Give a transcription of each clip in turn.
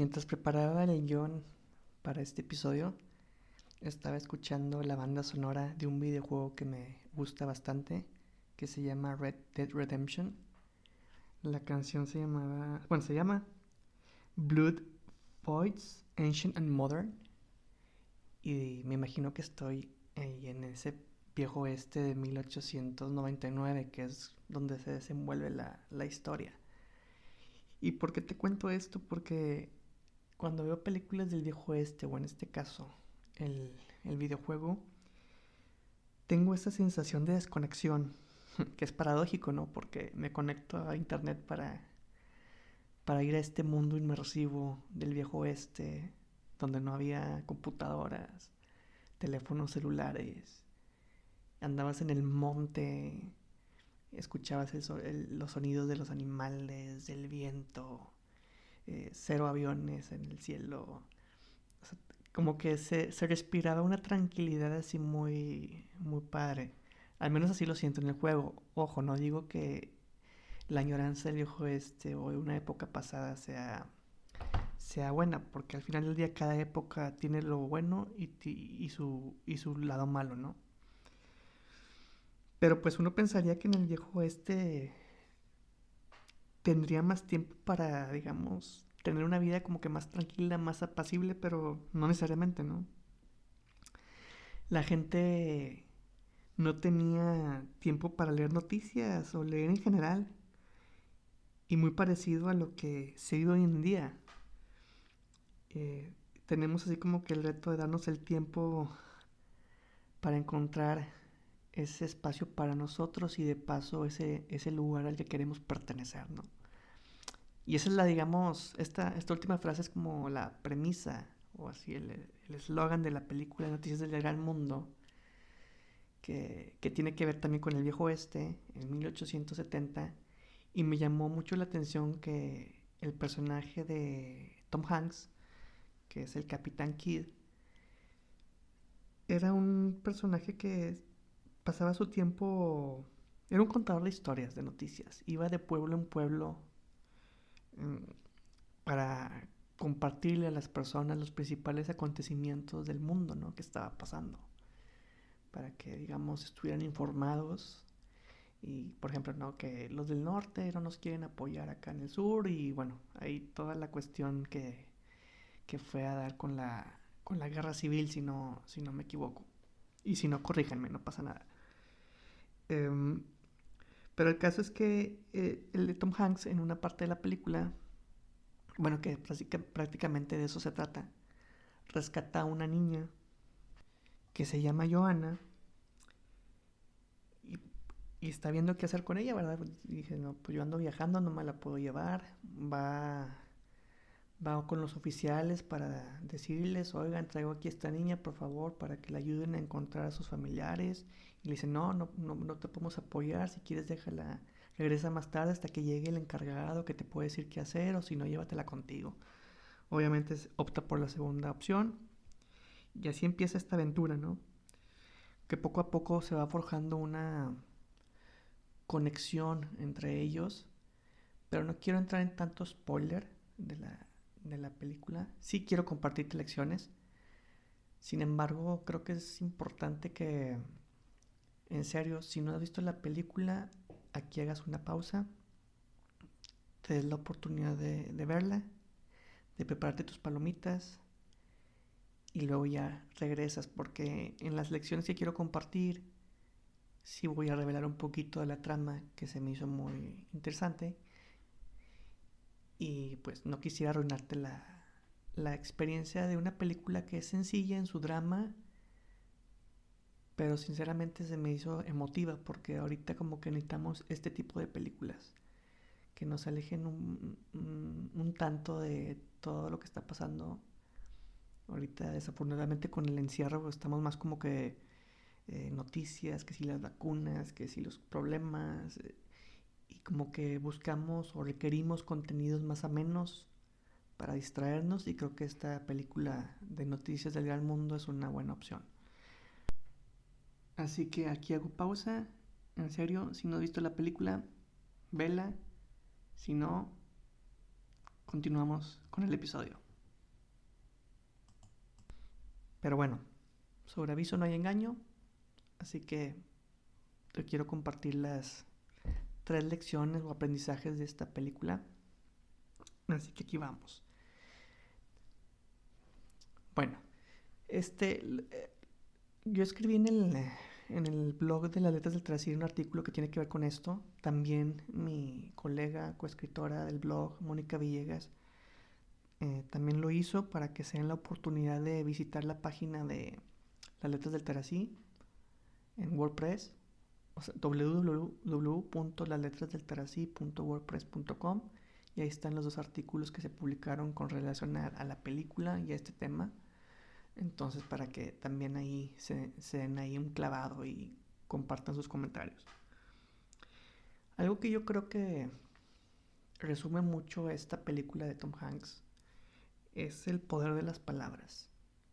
Mientras preparaba el guion para este episodio, estaba escuchando la banda sonora de un videojuego que me gusta bastante, que se llama Red Dead Redemption. La canción se llamaba, bueno, se llama Blood Voids Ancient and Modern. Y me imagino que estoy ahí en ese viejo este de 1899, que es donde se desenvuelve la, la historia. ¿Y por qué te cuento esto? Porque cuando veo películas del viejo este, o en este caso el, el videojuego, tengo esa sensación de desconexión, que es paradójico, ¿no? Porque me conecto a internet para, para ir a este mundo inmersivo del viejo oeste, donde no había computadoras, teléfonos celulares, andabas en el monte, escuchabas los sonidos de los animales, del viento, eh, cero aviones en el cielo. como que se, respiraba una tranquilidad así muy, muy padre. Al menos así lo siento en el juego. Ojo, no digo que la añoranza del viejo este o de una época pasada sea, sea buena, porque al final del día cada época tiene lo bueno y, y, su, y su lado malo, ¿no? Pero pues uno pensaría que en el viejo este tendría más tiempo para, digamos, tener una vida como que más tranquila, más apacible, pero no necesariamente, ¿no? La gente no tenía tiempo para leer noticias o leer en general. Y muy parecido a lo que se vive hoy en día. Eh, tenemos así como que el reto de darnos el tiempo para encontrar ese espacio para nosotros y de paso ese, ese lugar al que queremos pertenecer, ¿no? Y esa es la, digamos, esta, esta última frase es como la premisa o así el eslogan de la película Noticias del Gran Mundo, que, que, tiene que ver también con el viejo oeste en 1870 y me llamó mucho la atención que el personaje de Tom Hanks, que es el Capitán Kidd, era un personaje que pasaba su tiempo, era un contador de historias, de noticias, iba de pueblo en pueblo mm, para compartirle a las personas los principales acontecimientos del mundo, ¿no? Que estaba pasando, para que, digamos, estuvieran informados y, por ejemplo, ¿no? Que los del norte no nos quieren apoyar acá en el sur y, bueno, ahí toda la cuestión que, que fue a dar con la, con la guerra civil, si no, si no me equivoco. Y si no, corríjanme, no pasa nada. Em, pero el caso es que eh, el de Tom Hanks en una parte de la película, bueno, que prácticamente de eso se trata, rescata a una niña que se llama Johanna y, y, está viendo qué hacer con ella, ¿verdad? Y dije, no, pues yo ando viajando, no me la puedo llevar, va va con los oficiales para decirles, oigan, traigo aquí a esta niña, por favor, para que la ayuden a encontrar a sus familiares. Y le dicen, no, no, no, te podemos apoyar, si quieres déjala, regresa más tarde hasta que llegue el encargado que te puede decir qué hacer, o si no, llévatela contigo. Obviamente opta por la segunda opción. Y así empieza esta aventura, ¿no? Que poco a poco se va forjando una conexión entre ellos. Pero no quiero entrar en tanto spoiler de la, de la película. Sí quiero compartirte lecciones. Sin embargo, creo que es importante que, en serio, si no has visto la película, aquí hagas una pausa, te des la oportunidad de, verla, de prepararte tus palomitas y luego ya regresas, porque en las lecciones que quiero compartir, sí voy a revelar un poquito de la trama que se me hizo muy interesante. Y pues no quisiera arruinarte la, la experiencia de una película que es sencilla en su drama, pero sinceramente se me hizo emotiva porque ahorita como que necesitamos este tipo de películas que nos alejen un, tanto de todo lo que está pasando. Ahorita desafortunadamente con el encierro pues, estamos más como que eh, noticias, que si las vacunas, que si los problemas. Eh, y como que buscamos o requerimos contenidos más amenos para distraernos y creo que esta película de noticias del gran mundo es una buena opción. Así que aquí hago pausa. En serio, si no has visto la película, vela. Si no, continuamos con el episodio. Pero bueno, sobre aviso no hay engaño, así que te quiero compartir las tres lecciones o aprendizajes de esta película. Así que aquí vamos. Bueno, este, eh, yo escribí en el, en el blog de las letras del trasero un artículo que tiene que ver con esto. También mi colega, coescritora del blog, Mónica Villegas, eh, también lo hizo para que se den la oportunidad de visitar la página de las letras del Tarací en WordPress, o sea, www.lasletrasdeltarací.wordpress.com y ahí están los dos artículos que se publicaron con relación a, la película y a este tema. Entonces, para que también ahí se, den ahí un clavado y compartan sus comentarios. Algo que yo creo que resume mucho esta película de Tom Hanks es el poder de las palabras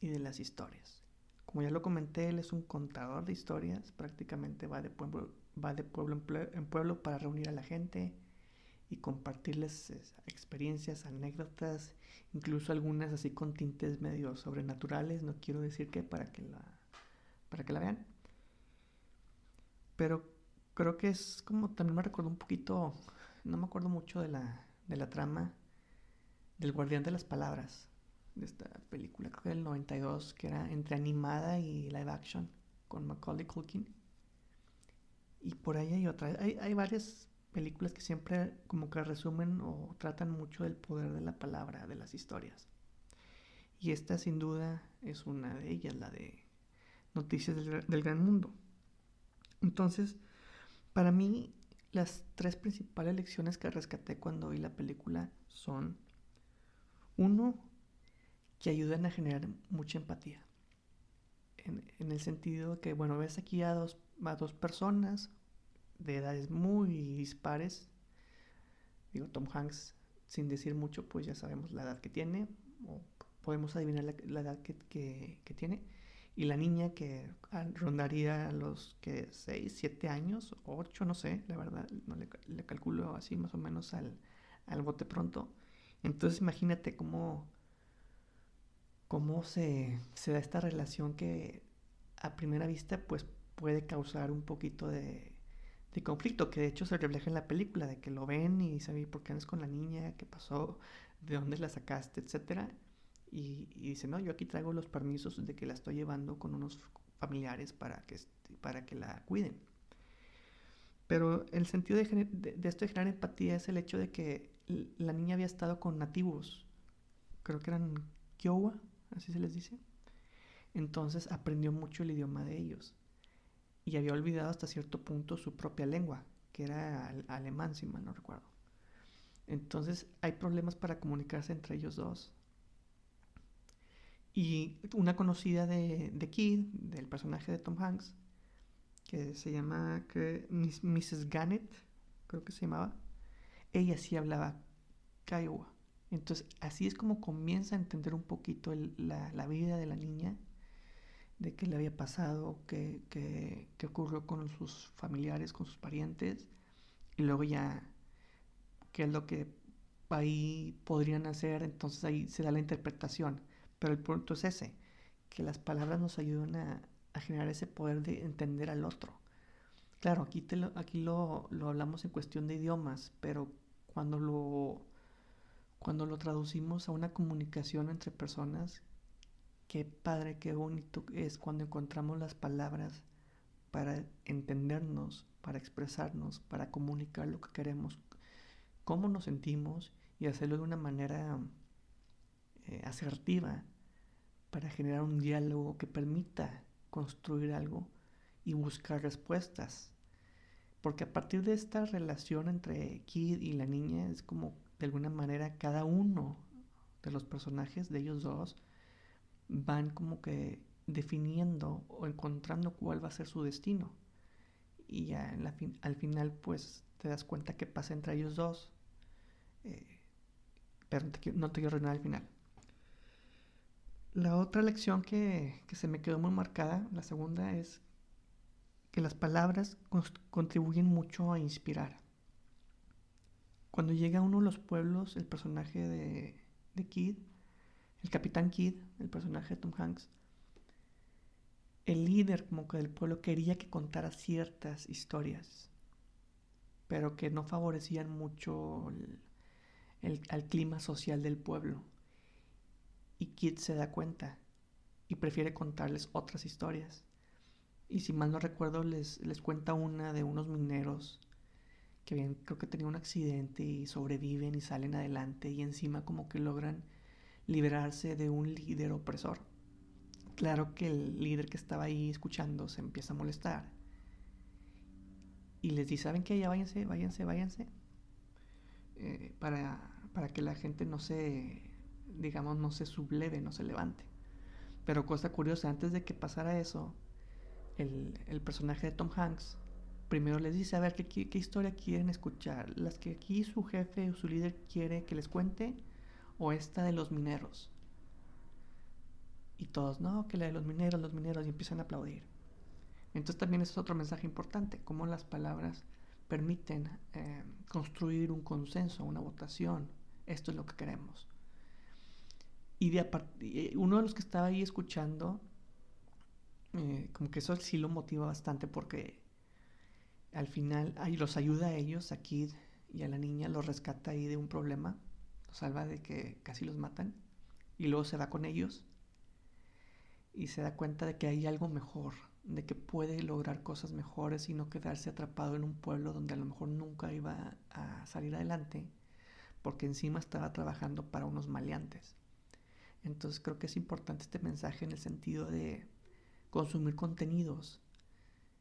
y de las historias. Como ya lo comenté, él es un contador de historias, prácticamente va de pueblo, va de pueblo en, pueblo para reunir a la gente y compartirles experiencias, anécdotas, incluso algunas así con tintes medio sobrenaturales, no quiero decir que para que la, para que la vean. Pero creo que es como, también me recuerdo un poquito, no me acuerdo mucho de la, de la trama, del Guardián de las Palabras, de esta película, creo que del 92, que era entre animada y live action, con Macaulay Culkin. Y por ahí hay otras. Hay, hay varias películas que siempre como que resumen o tratan mucho del poder de la palabra, de las historias. Y esta sin duda es una de ellas, la de Noticias del, Gran Mundo. Entonces, para mí, las tres principales lecciones que rescaté cuando vi la película son uno, que ayudan a generar mucha empatía. En, el sentido que, bueno, ves aquí a dos, a dos personas de edades muy dispares. Digo, Tom Hanks, sin decir mucho, pues ya sabemos la edad que tiene, o podemos adivinar la, edad que, tiene. Y la niña que rondaría los que 6, 7 años, 8, no sé, la verdad, no le, le calculo así más o menos al, al bote pronto. Entonces imagínate cómo, cómo se, da esta relación que a primera vista pues puede causar un poquito de, conflicto, que de hecho se refleja en la película, de que lo ven y saben por qué andas con la niña, qué pasó, de dónde la sacaste, etcétera. Y, y, dice, no, yo aquí traigo los permisos de que la estoy llevando con unos familiares para que, para que la cuiden. Pero el sentido de, de, esto de generar empatía es el hecho de que la niña había estado con nativos, creo que eran Kiowa, así se les dice. Entonces aprendió mucho el idioma de ellos y había olvidado hasta cierto punto su propia lengua, que era alemán, si mal no recuerdo. Entonces hay problemas para comunicarse entre ellos dos. Y una conocida de, de Kid, del personaje de Tom Hanks, que se llama Mrs. Gannett, creo que se llamaba, ella sí hablaba Kiowa. Entonces, así es como comienza a entender un poquito la, vida de la niña, de qué le había pasado, qué, qué, ocurrió con sus familiares, con sus parientes, y luego ya qué es lo que ahí podrían hacer, entonces ahí se da la interpretación. Pero el punto es ese, que las palabras nos ayudan a, generar ese poder de entender al otro. Claro, aquí, te lo, aquí lo, lo hablamos en cuestión de idiomas, pero cuando lo, cuando lo traducimos a una comunicación entre personas, qué padre, qué bonito es cuando encontramos las palabras para entendernos, para expresarnos, para comunicar lo que queremos, cómo nos sentimos y hacerlo de una manera eh, asertiva para generar un diálogo que permita construir algo y buscar respuestas. Porque a partir de esta relación entre Kid y la niña es como de alguna manera cada uno de los personajes de ellos dos van como que definiendo o encontrando cuál va a ser su destino. Y ya al final pues te das cuenta que pasa entre ellos dos. Eh, pero no te quiero arruinar al final. La otra lección que, que se me quedó muy marcada, la segunda, es que las palabras contribuyen mucho a inspirar. Cuando llega a uno de los pueblos, el personaje de, de Kid, el capitán Kid, el personaje de Tom Hanks, el líder como que del pueblo quería que contara ciertas historias, pero que no favorecían mucho el, al clima social del pueblo. Y Kid se da cuenta y prefiere contarles otras historias. Y si mal no recuerdo, les, les cuenta una de unos mineros que bien, creo que tenían un accidente y sobreviven y salen adelante y encima como que logran liberarse de un líder opresor. Claro que el líder que estaba ahí escuchando se empieza a molestar y les dice, ¿saben qué? Ya váyanse, váyanse, váyanse. Eh, para, para que la gente no se, digamos, no se subleve, no se levante. Pero cosa curiosa, antes de que pasara eso, el, el personaje de Tom Hanks primero les dice, a ver, ¿qué, ¿qué, historia quieren escuchar? ¿Las que aquí su jefe o su líder quiere que les cuente? ¿O esta de los mineros? Y todos, no, que la de los mineros, los mineros, y empiezan a aplaudir. Entonces también es otro mensaje importante, cómo las palabras permiten eh, construir un consenso, una votación. Esto es lo que queremos. Y de eh, uno de los que estaba ahí escuchando, eh, como que eso sí lo motiva bastante porque al final ahí los ayuda a ellos, a Kid y a la niña, los rescata ahí de un problema, los salva de que casi los matan y luego se va con ellos y se da cuenta de que hay algo mejor, de que puede lograr cosas mejores y no quedarse atrapado en un pueblo donde a lo mejor nunca iba a salir adelante porque encima estaba trabajando para unos maleantes. Entonces creo que es importante este mensaje en el sentido de consumir contenidos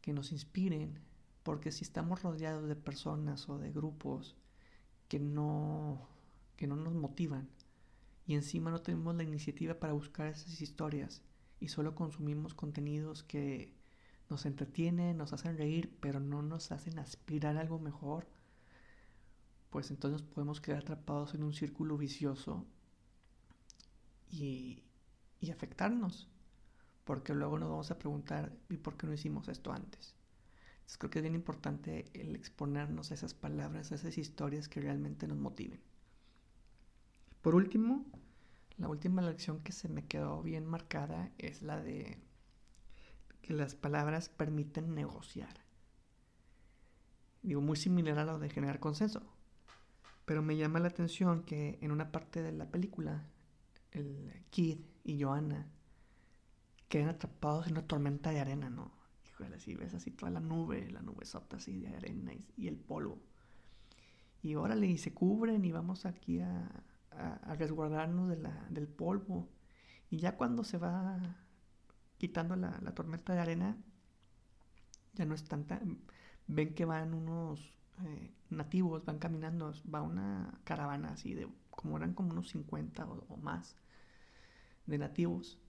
que nos inspiren, porque si estamos rodeados de personas o de grupos que no, que no nos motivan y encima no tenemos la iniciativa para buscar esas historias y solo consumimos contenidos que nos entretienen, nos hacen reír, pero no nos hacen aspirar a algo mejor, pues entonces podemos quedar atrapados en un círculo vicioso y, y afectarnos, porque luego nos vamos a preguntar, ¿y por qué no hicimos esto antes? Entonces creo que es bien importante el exponernos a esas palabras, a esas historias que realmente nos motiven. Por último, la última lección que se me quedó bien marcada es la de que las palabras permiten negociar. Digo, muy similar a lo de generar consenso. Pero me llama la atención que en una parte de la película el Kid y Joanna quedan atrapados en una tormenta de arena, ¿no? Híjole, así ves así toda la nube, la nube sota así de arena y, el polvo. Y órale, y se cubren y vamos aquí a, a, resguardarnos de la, del polvo. Y ya cuando se va quitando la, la tormenta de arena, ya no es tanta. Ven que van unos eh, nativos, van caminando, va una caravana así de como eran como unos 50 o, más de nativos,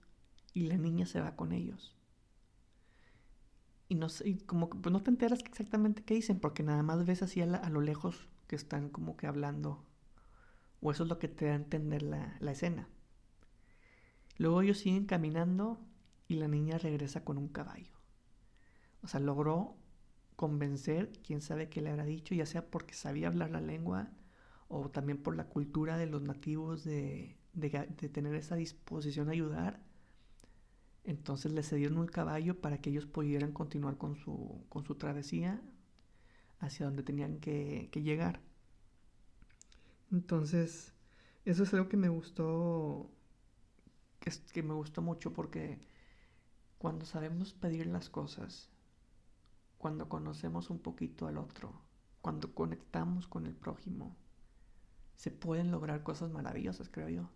y la niña se va con ellos. Y, no sé, como pues no te enteras exactamente qué dicen, porque nada más ves así a, lo lejos que están como que hablando. O eso es lo que te da a entender la, la escena. Luego ellos siguen caminando y la niña regresa con un caballo. O sea, logró convencer, quién sabe qué le habrá dicho, ya sea porque sabía hablar la lengua o también por la cultura de los nativos de, tener esa disposición a ayudar. Entonces le cedieron un caballo para que ellos pudieran continuar con su, con su travesía hacia donde tenían que llegar. Entonces, eso es algo que me gustó, que, que me gustó mucho porque cuando sabemos pedir las cosas, cuando conocemos un poquito al otro, cuando conectamos con el prójimo, se pueden lograr cosas maravillosas, creo yo.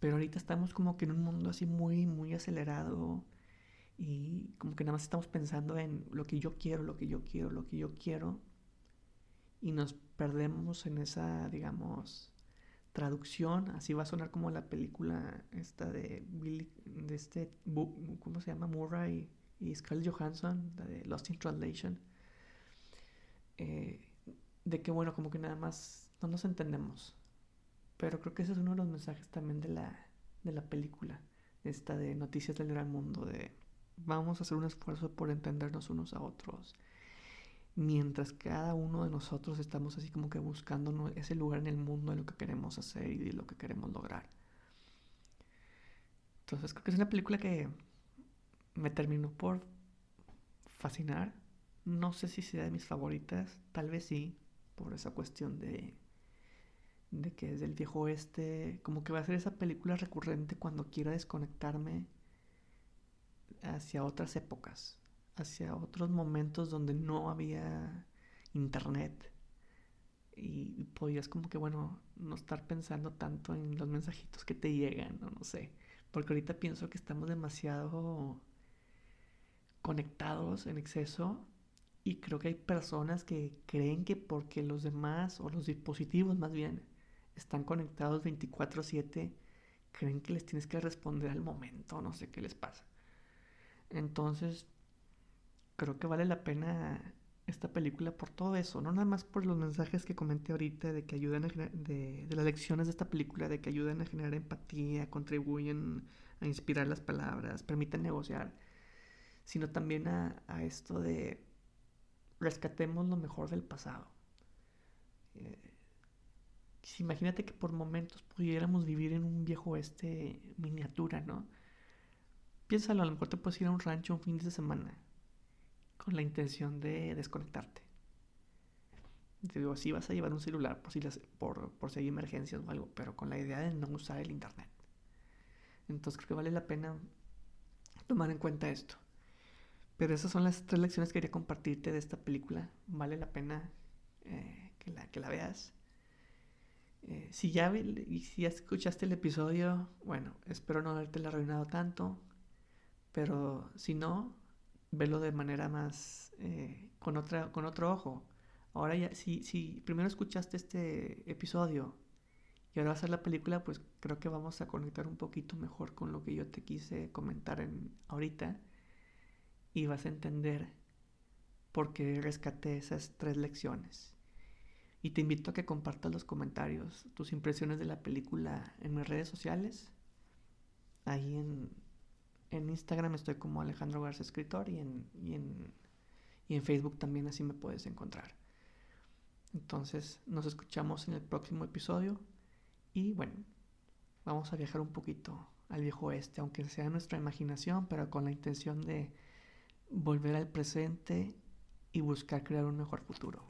Pero ahorita estamos como que en un mundo así muy, muy acelerado y como que nada más estamos pensando en lo que yo quiero, lo que yo quiero, lo que yo quiero. Y nos perdemos en esa, digamos, traducción. Así va a sonar como la película esta de Billy, de este, ¿cómo se llama? Murray y Scarlett Johansson, de Lost in Translation. Eh, de que bueno, como que nada más no nos entendemos. Pero creo que ese es uno de los mensajes también de la, de la película, esta de Noticias del Gran Mundo, de vamos a hacer un esfuerzo por entendernos unos a otros, mientras cada uno de nosotros estamos así como que buscando ese lugar en el mundo de lo que queremos hacer y de lo que queremos lograr. Entonces creo que es una película que me terminó por fascinar. No sé si sea de mis favoritas, tal vez sí, por esa cuestión de, de que es del viejo oeste, como que va a ser esa película recurrente cuando quiera desconectarme hacia otras épocas, hacia otros momentos donde no había internet y podías como que, bueno, no estar pensando tanto en los mensajitos que te llegan, o no sé, porque ahorita pienso que estamos demasiado conectados en exceso y creo que hay personas que creen que porque los demás o los dispositivos más bien están conectados 24/7, creen que les tienes que responder al momento, no sé qué les pasa. Entonces, creo que vale la pena esta película por todo eso, no nada más por los mensajes que comenté ahorita de que ayudan a de, de las lecciones de esta película, de que ayudan a generar empatía, contribuyen a inspirar las palabras, permiten negociar, sino también a, a esto de rescatemos lo mejor del pasado. Eh, imagínate que por momentos pudiéramos vivir en un viejo oeste miniatura, ¿no? Piénsalo, a lo mejor te puedes ir a un rancho un fin de semana con la intención de desconectarte. Te digo, sí vas a llevar un celular por si, por, por si hay emergencias o algo, pero con la idea de no usar el internet. Entonces creo que vale la pena tomar en cuenta esto. Pero esas son las tres lecciones que quería compartirte de esta película. Vale la pena eh, que, la, que la veas. Eh, si, ya, si ya escuchaste el episodio, bueno, espero no haberte arruinado tanto. Pero si no, velo de manera más eh, con otra con otro ojo. Ahora ya, si, si primero escuchaste este episodio y ahora vas a la película, pues creo que vamos a conectar un poquito mejor con lo que yo te quise comentar en, ahorita y vas a entender por qué rescaté esas tres lecciones. Y te invito a que compartas los comentarios, tus impresiones de la película en mis redes sociales, ahí en, en Instagram estoy como Alejandro Garza Escritor y en, y en, y en Facebook también así me puedes encontrar. Entonces nos escuchamos en el próximo episodio y bueno, vamos a viajar un poquito al viejo oeste, aunque sea nuestra imaginación, pero con la intención de volver al presente y buscar crear un mejor futuro.